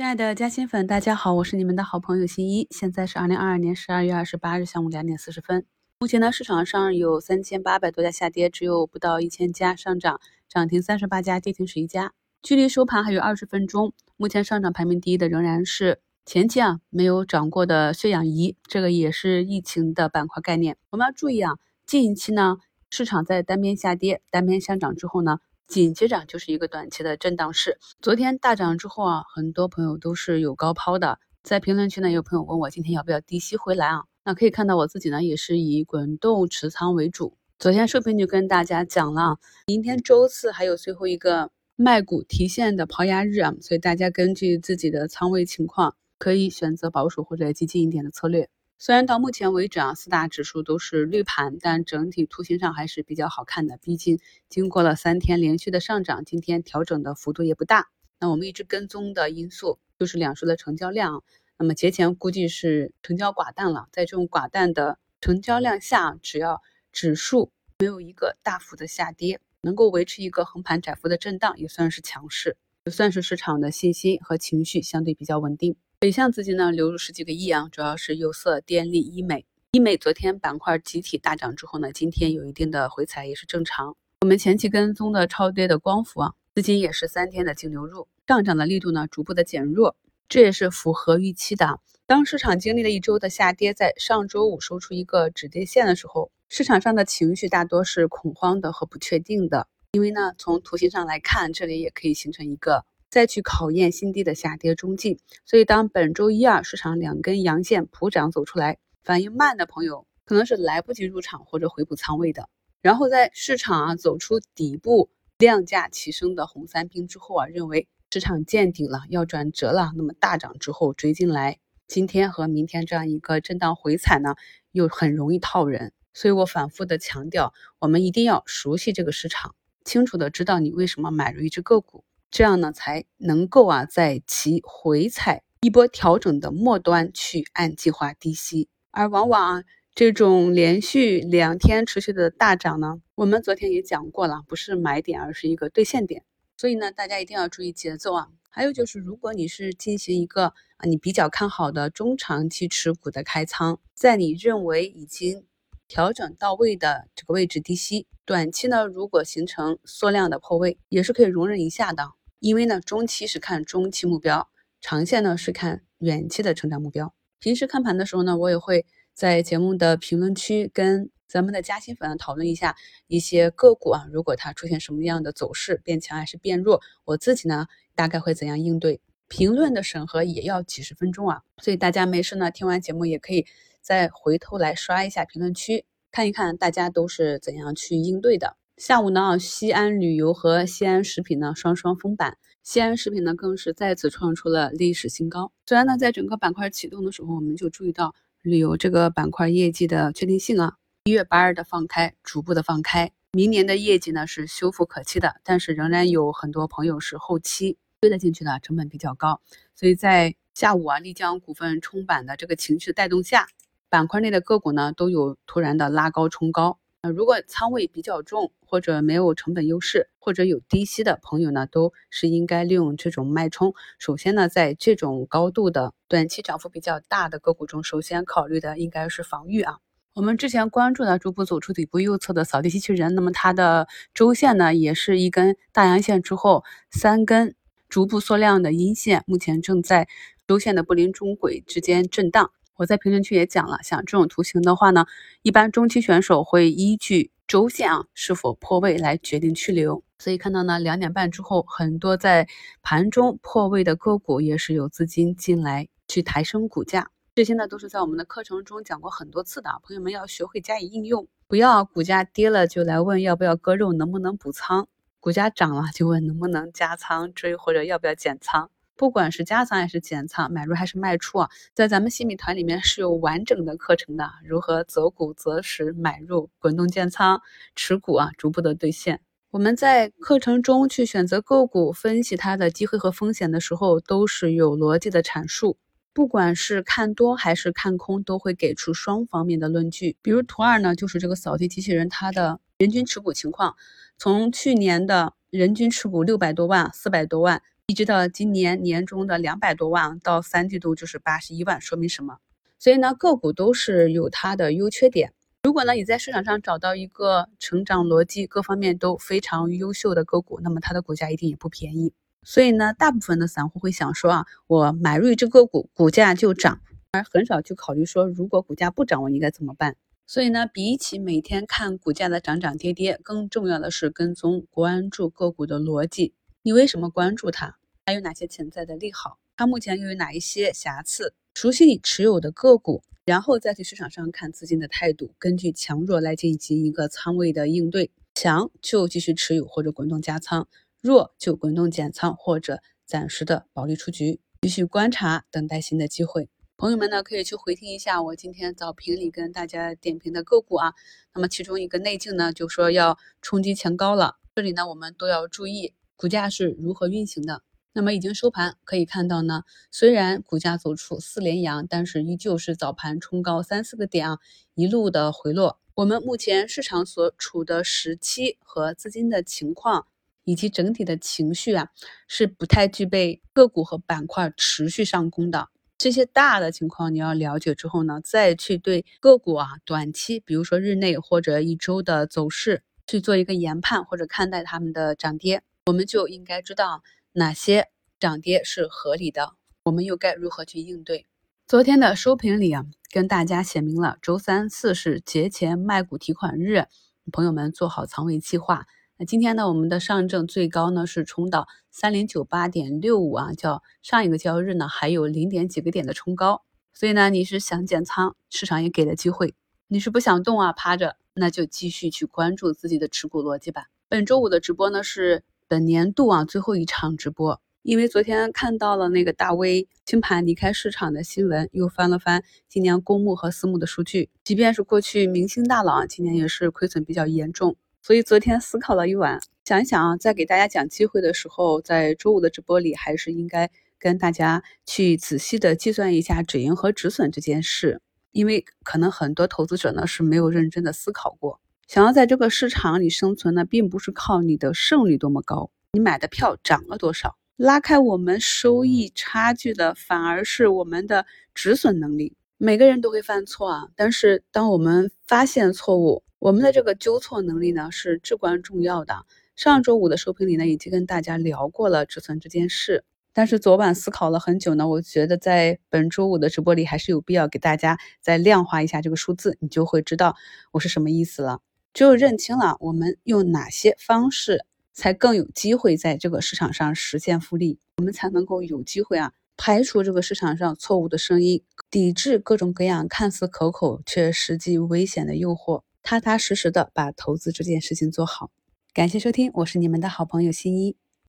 亲爱的嘉兴粉，大家好，我是你们的好朋友新一。现在是二零二二年十二月二十八日下午两点四十分。目前呢，市场上有三千八百多家下跌，只有不到一千家上涨，涨停三十八家，跌停十一家。距离收盘还有二十分钟。目前上涨排名第一的仍然是前期啊没有涨过的血氧仪，这个也是疫情的板块概念。我们要注意啊，近期呢市场在单边下跌、单边上涨之后呢。紧接着就是一个短期的震荡市。昨天大涨之后啊，很多朋友都是有高抛的。在评论区呢，有朋友问我今天要不要低吸回来啊？那可以看到我自己呢，也是以滚动持仓为主。昨天视频就跟大家讲了，明天周四还有最后一个卖股提现的抛压日啊，所以大家根据自己的仓位情况，可以选择保守或者激进一点的策略。虽然到目前为止啊，四大指数都是绿盘，但整体图形上还是比较好看的。毕竟经过了三天连续的上涨，今天调整的幅度也不大。那我们一直跟踪的因素就是两市的成交量。那么节前估计是成交寡淡了，在这种寡淡的成交量下，只要指数没有一个大幅的下跌，能够维持一个横盘窄幅的震荡，也算是强势，也算是市场的信心和情绪相对比较稳定。北向资金呢流入十几个亿啊，主要是有色、电力、医美。医美昨天板块集体大涨之后呢，今天有一定的回踩也是正常。我们前期跟踪的超跌的光伏啊，资金也是三天的净流入，上涨的力度呢逐步的减弱，这也是符合预期的。当市场经历了一周的下跌，在上周五收出一个止跌线的时候，市场上的情绪大多是恐慌的和不确定的，因为呢，从图形上来看，这里也可以形成一个。再去考验新低的下跌中继，所以当本周一、二市场两根阳线普涨走出来，反应慢的朋友可能是来不及入场或者回补仓位的。然后在市场啊走出底部量价齐升的红三兵之后啊，认为市场见顶了，要转折了，那么大涨之后追进来，今天和明天这样一个震荡回踩呢，又很容易套人。所以我反复的强调，我们一定要熟悉这个市场，清楚的知道你为什么买入一只个股。这样呢，才能够啊，在其回踩一波调整的末端去按计划低吸。而往往啊，这种连续两天持续的大涨呢，我们昨天也讲过了，不是买点，而是一个兑现点。所以呢，大家一定要注意节奏啊。还有就是，如果你是进行一个啊，你比较看好的中长期持股的开仓，在你认为已经调整到位的这个位置低吸，短期呢，如果形成缩量的破位，也是可以容忍一下的。因为呢，中期是看中期目标，长线呢是看远期的成长目标。平时看盘的时候呢，我也会在节目的评论区跟咱们的嘉兴粉讨论一下一些个股啊，如果它出现什么样的走势，变强还是变弱，我自己呢大概会怎样应对？评论的审核也要几十分钟啊，所以大家没事呢，听完节目也可以再回头来刷一下评论区，看一看大家都是怎样去应对的。下午呢，西安旅游和西安食品呢双双封板，西安食品呢更是再次创出了历史新高。虽然呢，在整个板块启动的时候，我们就注意到旅游这个板块业绩的确定性啊，一月八日的放开，逐步的放开，明年的业绩呢是修复可期的，但是仍然有很多朋友是后期追得进去的，成本比较高，所以在下午啊，丽江股份冲板的这个情绪带动下，板块内的个股呢都有突然的拉高冲高。那如果仓位比较重，或者没有成本优势，或者有低吸的朋友呢，都是应该利用这种脉冲。首先呢，在这种高度的短期涨幅比较大的个股中，首先考虑的应该是防御啊。我们之前关注的逐步走出底部右侧的扫地机器人，那么它的周线呢，也是一根大阳线之后三根逐步缩量的阴线，目前正在周线的布林中轨之间震荡。我在评论区也讲了，像这种图形的话呢，一般中期选手会依据周线啊是否破位来决定去留。所以看到呢，两点半之后，很多在盘中破位的个股也是有资金进来去抬升股价。这些呢都是在我们的课程中讲过很多次的，朋友们要学会加以应用，不要股价跌了就来问要不要割肉，能不能补仓；股价涨了就问能不能加仓追或者要不要减仓。不管是加仓还是减仓，买入还是卖出啊，在咱们新米团里面是有完整的课程的，如何择股择时买入、滚动建仓、持股啊，逐步的兑现。我们在课程中去选择个股，分析它的机会和风险的时候，都是有逻辑的阐述。不管是看多还是看空，都会给出双方面的论据。比如图二呢，就是这个扫地机器人它的人均持股情况，从去年的人均持股六百多万、四百多万。一直到今年年中的两百多万，到三季度就是八十一万，说明什么？所以呢，个股都是有它的优缺点。如果呢你在市场上找到一个成长逻辑各方面都非常优秀的个股，那么它的股价一定也不便宜。所以呢，大部分的散户会想说啊，我买入一只个股，股价就涨，而很少去考虑说，如果股价不涨，我应该怎么办？所以呢，比起每天看股价的涨涨跌跌，更重要的是跟踪关注个股的逻辑。你为什么关注它？还有哪些潜在的利好？它目前又有哪一些瑕疵？熟悉你持有的个股，然后再去市场上看资金的态度，根据强弱来进行一个仓位的应对。强就继续持有或者滚动加仓。弱就滚动减仓或者暂时的保利出局，继续观察，等待新的机会。朋友们呢，可以去回听一下我今天早评里跟大家点评的个股啊。那么其中一个内镜呢，就说要冲击前高了，这里呢我们都要注意股价是如何运行的。那么已经收盘，可以看到呢，虽然股价走出四连阳，但是依旧是早盘冲高三四个点啊，一路的回落。我们目前市场所处的时期和资金的情况。以及整体的情绪啊，是不太具备个股和板块持续上攻的这些大的情况，你要了解之后呢，再去对个股啊短期，比如说日内或者一周的走势去做一个研判或者看待他们的涨跌，我们就应该知道哪些涨跌是合理的，我们又该如何去应对。昨天的收评里啊，跟大家写明了，周三四是节前卖股提款日，朋友们做好仓位计划。那今天呢，我们的上证最高呢是冲到三零九八点六五啊，较上一个交易日呢还有零点几个点的冲高，所以呢，你是想减仓，市场也给了机会；你是不想动啊，趴着，那就继续去关注自己的持股逻辑吧。本周五的直播呢是本年度啊最后一场直播，因为昨天看到了那个大 V 清盘离开市场的新闻，又翻了翻今年公募和私募的数据，即便是过去明星大佬啊，今年也是亏损比较严重。所以昨天思考了一晚，想一想啊，在给大家讲机会的时候，在周五的直播里，还是应该跟大家去仔细的计算一下止盈和止损这件事，因为可能很多投资者呢是没有认真的思考过。想要在这个市场里生存呢，并不是靠你的胜率多么高，你买的票涨了多少，拉开我们收益差距的反而是我们的止损能力。每个人都会犯错啊，但是当我们发现错误，我们的这个纠错能力呢是至关重要的。上周五的收评里呢，已经跟大家聊过了止损这件事。但是昨晚思考了很久呢，我觉得在本周五的直播里还是有必要给大家再量化一下这个数字，你就会知道我是什么意思了。只有认清了我们用哪些方式才更有机会在这个市场上实现复利，我们才能够有机会啊排除这个市场上错误的声音，抵制各种各样看似可口却实际危险的诱惑。踏踏实实的把投资这件事情做好。感谢收听，我是你们的好朋友新一。